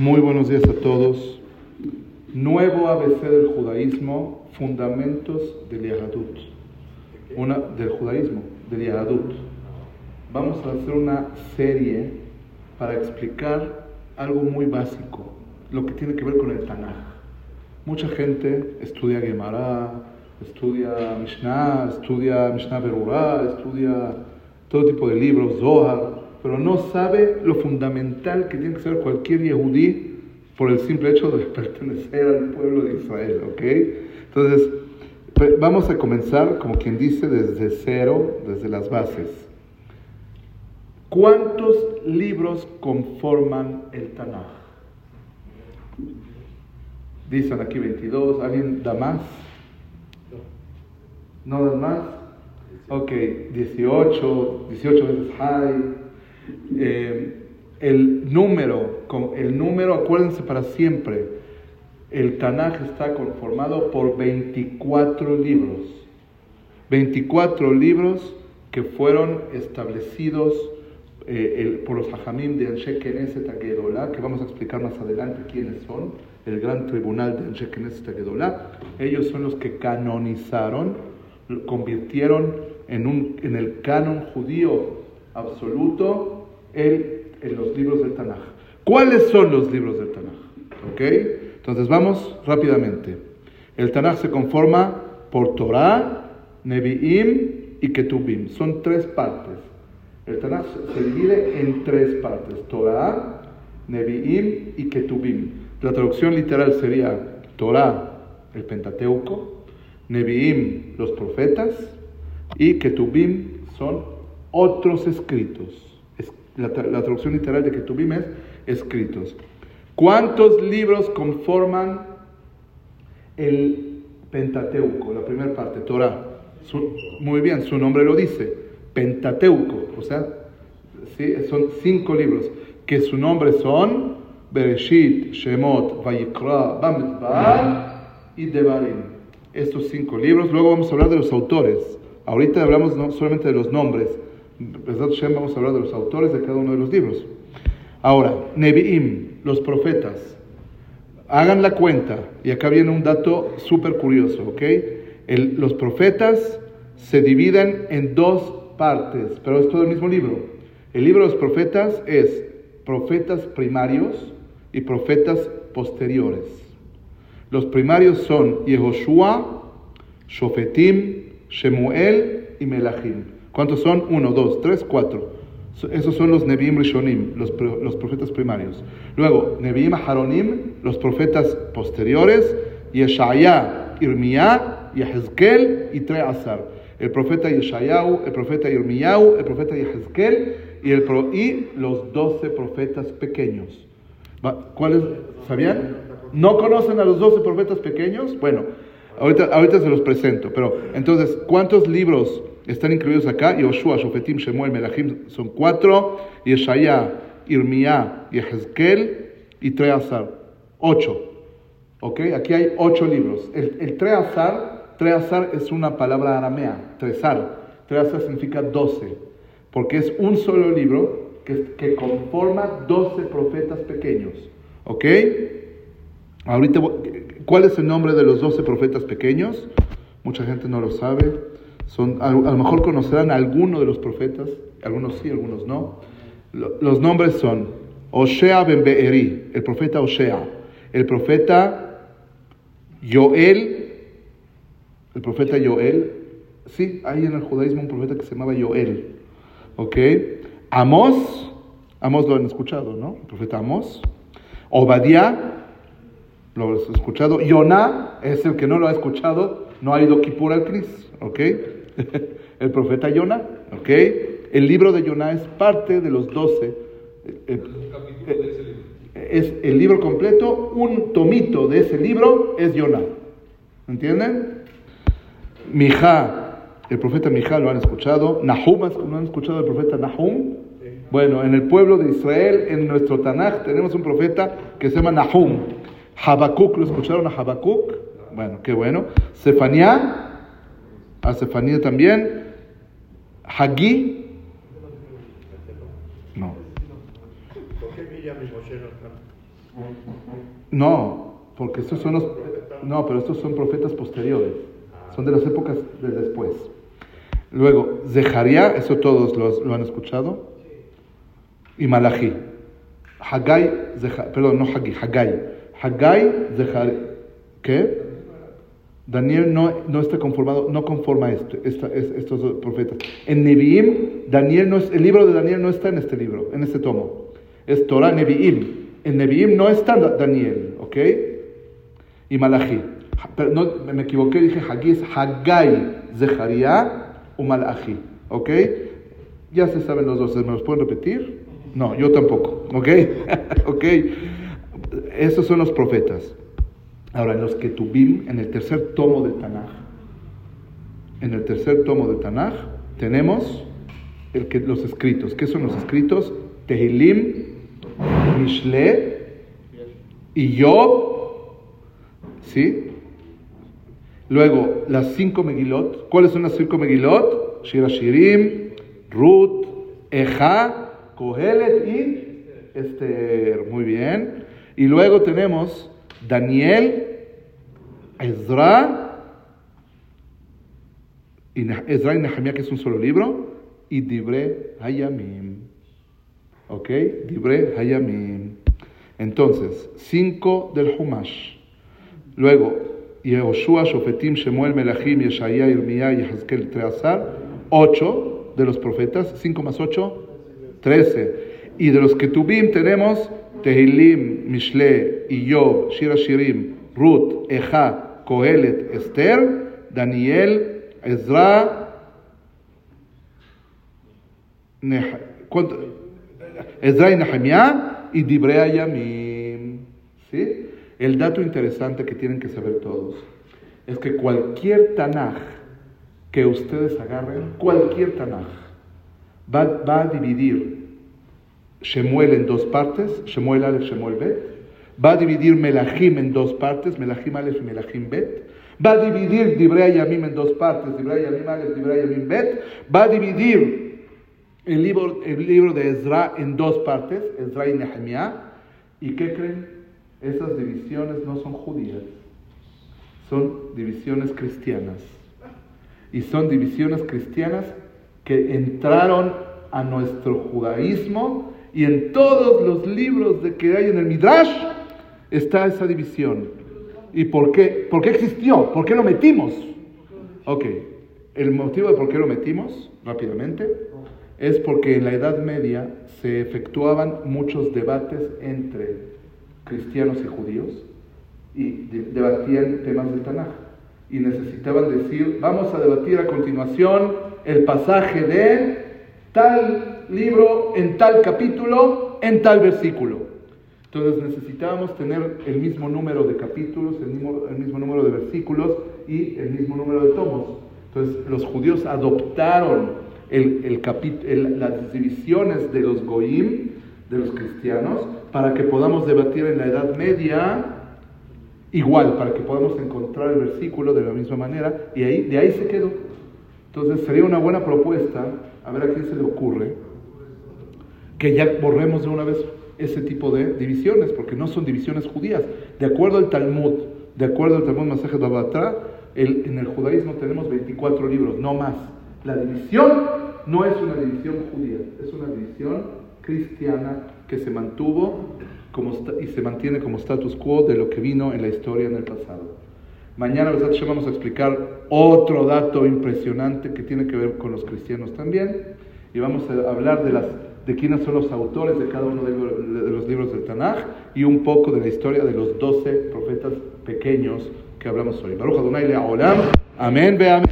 Muy buenos días a todos. Nuevo ABC del judaísmo, fundamentos del Yahadut. Una, del judaísmo, del Yahadut. Vamos a hacer una serie para explicar algo muy básico, lo que tiene que ver con el Tanaj. Mucha gente estudia Gemara, estudia Mishnah, estudia Mishnah Berurah, estudia todo tipo de libros, Zohar, pero no sabe lo fundamental que tiene que ser cualquier yehudí por el simple hecho de pertenecer al pueblo de Israel, ¿ok? Entonces, vamos a comenzar, como quien dice, desde cero, desde las bases. ¿Cuántos libros conforman el Tanaj? Dicen aquí 22, ¿alguien da más? ¿No dan más? Ok, 18, 18 veces high. Eh, el número, el número, acuérdense para siempre, el Tanaj está conformado por 24 libros. 24 libros que fueron establecidos eh, por los hajamim de Anshe Knesset Agedolá, que vamos a explicar más adelante quiénes son, el gran tribunal de Anshe Knesset Agedolá. Ellos son los que canonizaron, convirtieron en, un, en el canon judío absoluto en los libros del Tanaj. ¿Cuáles son los libros del Tanaj? ¿Ok? Entonces vamos rápidamente. El Tanaj se conforma por Torah, Nevi'im y Ketubim. Son tres partes. El Tanaj se divide en tres partes. Torah, Nevi'im y Ketubim. La traducción literal sería Torah, el Pentateuco, Nevi'im, los profetas, y Ketubim son otros escritos la, traducción literal de Ketubim es escritos. ¿Cuántos libros conforman el Pentateuco, la primera parte, Torah? muy bien, su nombre lo dice, Pentateuco, o sea, ¿sí? son cinco libros, que su nombre son Bereshit, Shemot, Vayikra, Bamidbar y Devarim. Estos cinco libros, luego vamos a hablar de los autores. Ahorita hablamos no solamente de los nombres, vamos a hablar de los autores de cada uno de los libros. Ahora, Nevi'im, los profetas. Hagan la cuenta, y acá viene un dato súper curioso, ¿ok? los profetas se dividen en dos partes, pero es todo el mismo libro. El libro de los profetas es profetas primarios y profetas posteriores. Los primarios son Yehoshua, Shofetim, Shemuel y Melachim. ¿Cuántos son? Uno, dos, tres, cuatro. Esos son los Nevi'im Rishonim, los, los profetas primarios. Luego, Nevi'im Haronim, los profetas posteriores, Yeshaya, Irmiyah, Yehezkel y Treazar. El profeta Yeshayahu, el profeta Irmiyahu, el profeta Yehezkel y, el, y los doce profetas pequeños. ¿Cuáles? ¿Sabían? ¿No conocen a los doce profetas pequeños? Bueno, ahorita, ahorita se los presento. Pero entonces, ¿cuántos libros están incluidos acá, Yoshua, Shofetim, Shemuel, Melachim, son cuatro, Yeshaya, Irmiyah, Yehezkel y Treazar, ocho. ¿Ok? Aquí hay ocho libros. El, el Treazar, Treazar es una palabra aramea, Trezar. Treazar significa doce, porque es un solo libro que, que conforma doce profetas pequeños. ¿Ok? Ahorita, ¿cuál es el nombre de los doce profetas pequeños? Mucha gente no lo sabe. Son, a, lo mejor conocerán a alguno de los profetas, algunos sí, algunos no. Los nombres son Osea ben Beeri, el profeta Osea, el profeta Joel, el profeta Joel, sí, hay en el judaísmo un profeta que se llamaba Joel, ¿ok? Amos, Amos lo han escuchado, ¿no? El profeta Amos. Obadiah, lo han escuchado. Yonah es el que no lo ha escuchado, no ha ido Kippur al Cris, ¿ok? el profeta Yonah, ¿ok? El libro de Yonah es parte de los doce. Eh, eh, es el libro completo, un tomito de ese libro es Yonah. ¿Entienden? Mijá, el profeta Mijá lo han escuchado. Nahum, ¿no han escuchado al profeta Nahum? Bueno, en el pueblo de Israel, en nuestro Tanaj, tenemos un profeta que se llama Nahum. Habacuc, ¿lo escucharon a Habacuc? Bueno, qué bueno. Sefaniah, a Sefanía también. Hagí. No. No, porque estos son los... No, pero estos son profetas posteriores. Son de las épocas de después. Luego, Zeharia, eso todos lo, han escuchado. Y Malachi. Haggai, perdón, no Haggai, Haggai. Haggai, Zeharia. ¿Qué? Daniel no, no está conformado, no conforma este, estos profetas. En Nevi'im, Daniel no es, el libro de Daniel no está en este libro, en este tomo. Es Torah Nevi'im. En Nevi'im no está Daniel, ¿ok? Y Malachi. Pero no, me equivoqué, dije Haggai, Haggai, Zeharia o Malachi, ¿ok? Ya se saben los dos, ¿me los pueden repetir? No, yo tampoco, ¿ok? ¿ok? Esos son los profetas. Ahora, en los que tuvimos, en el tercer tomo del Tanaj, en el tercer tomo del Tanaj, tenemos el que, los escritos. ¿Qué son los escritos? Tehilim, Mishle y Job. ¿Sí? Luego, las cinco Megilot. ¿Cuáles son las cinco Megilot? Shirashirim, Ruth, Eja, Kohelet y Esther. Muy bien. Y luego tenemos Daniel, Ezra, y Ezra y Nehemiah, que es un solo libro, y Dibre Hayamim. ¿Ok? Dibre Hayamim. Entonces, cinco del Humash. Luego, Yehoshua, Shofetim, Shemuel, Melachim, Yeshaya, Irmiyah, Yehazkel, Treazar. Ocho de los profetas. Cinco más ocho. Trece. Y de los que tuvim tenemos Tehilim, Mishle, Iyob, Shira Shirim, Ruth, Eja, Kohelet, Esther, Daniel, Ezra, Ezra y Nehemiah y Dibrea Yamim. ¿Sí? El dato interesante que tienen que saber todos es que cualquier Tanaj que ustedes agarren, cualquier Tanaj, va, va a dividir Shemuel en dos partes, Shemuel Aleph, Shemuel Bet. Va a dividir Melachim en dos partes, Melachim Aleph y Melachim Bet. Va a dividir Dibrei Yamim en dos partes, Dibrei Yamim Aleph, Dibrei Yamim Bet. Va a dividir el libro, el libro de Ezra en dos partes, Ezra y Nehemiah. ¿Y qué creen? Esas divisiones no son judías, son divisiones cristianas. Y son divisiones cristianas que entraron a nuestro judaísmo y en todos los libros de que hay en el Midrash está esa división. ¿Y por qué? ¿Por qué existió? ¿Por qué lo metimos? Ok, el motivo de por qué lo metimos, rápidamente, es porque en la Edad Media se efectuaban muchos debates entre cristianos y judíos y debatían temas del Tanaj. Y necesitaban decir, vamos a debatir a continuación el pasaje de tal libro, en tal capítulo, en tal versículo. Entonces necesitábamos tener el mismo número de capítulos, el mismo, el número de versículos y el mismo número de tomos. Entonces los judíos adoptaron las divisiones de los goim, de los cristianos, para que podamos debatir en la Edad Media igual, para que podamos encontrar el versículo de la misma manera, y ahí, de ahí se quedó. Entonces sería una buena propuesta, a ver a quién se le ocurre, que ya borremos de una vez ese tipo de divisiones, porque no son divisiones judías. De acuerdo al Talmud, de acuerdo al Talmud Masaje de en el judaísmo tenemos 24 libros, no más. La división no es una división judía, es una división cristiana que se mantuvo como, y se mantiene como status quo de lo que vino en la historia en el pasado. Mañana vamos a explicar otro dato impresionante que tiene que ver con los cristianos también y vamos a hablar de las de quiénes son los autores de cada uno de los libros del Tanaj y un poco de la historia de los doce profetas pequeños que hablamos hoy. Baruch Adonai Le'olam. Amén, ve amén.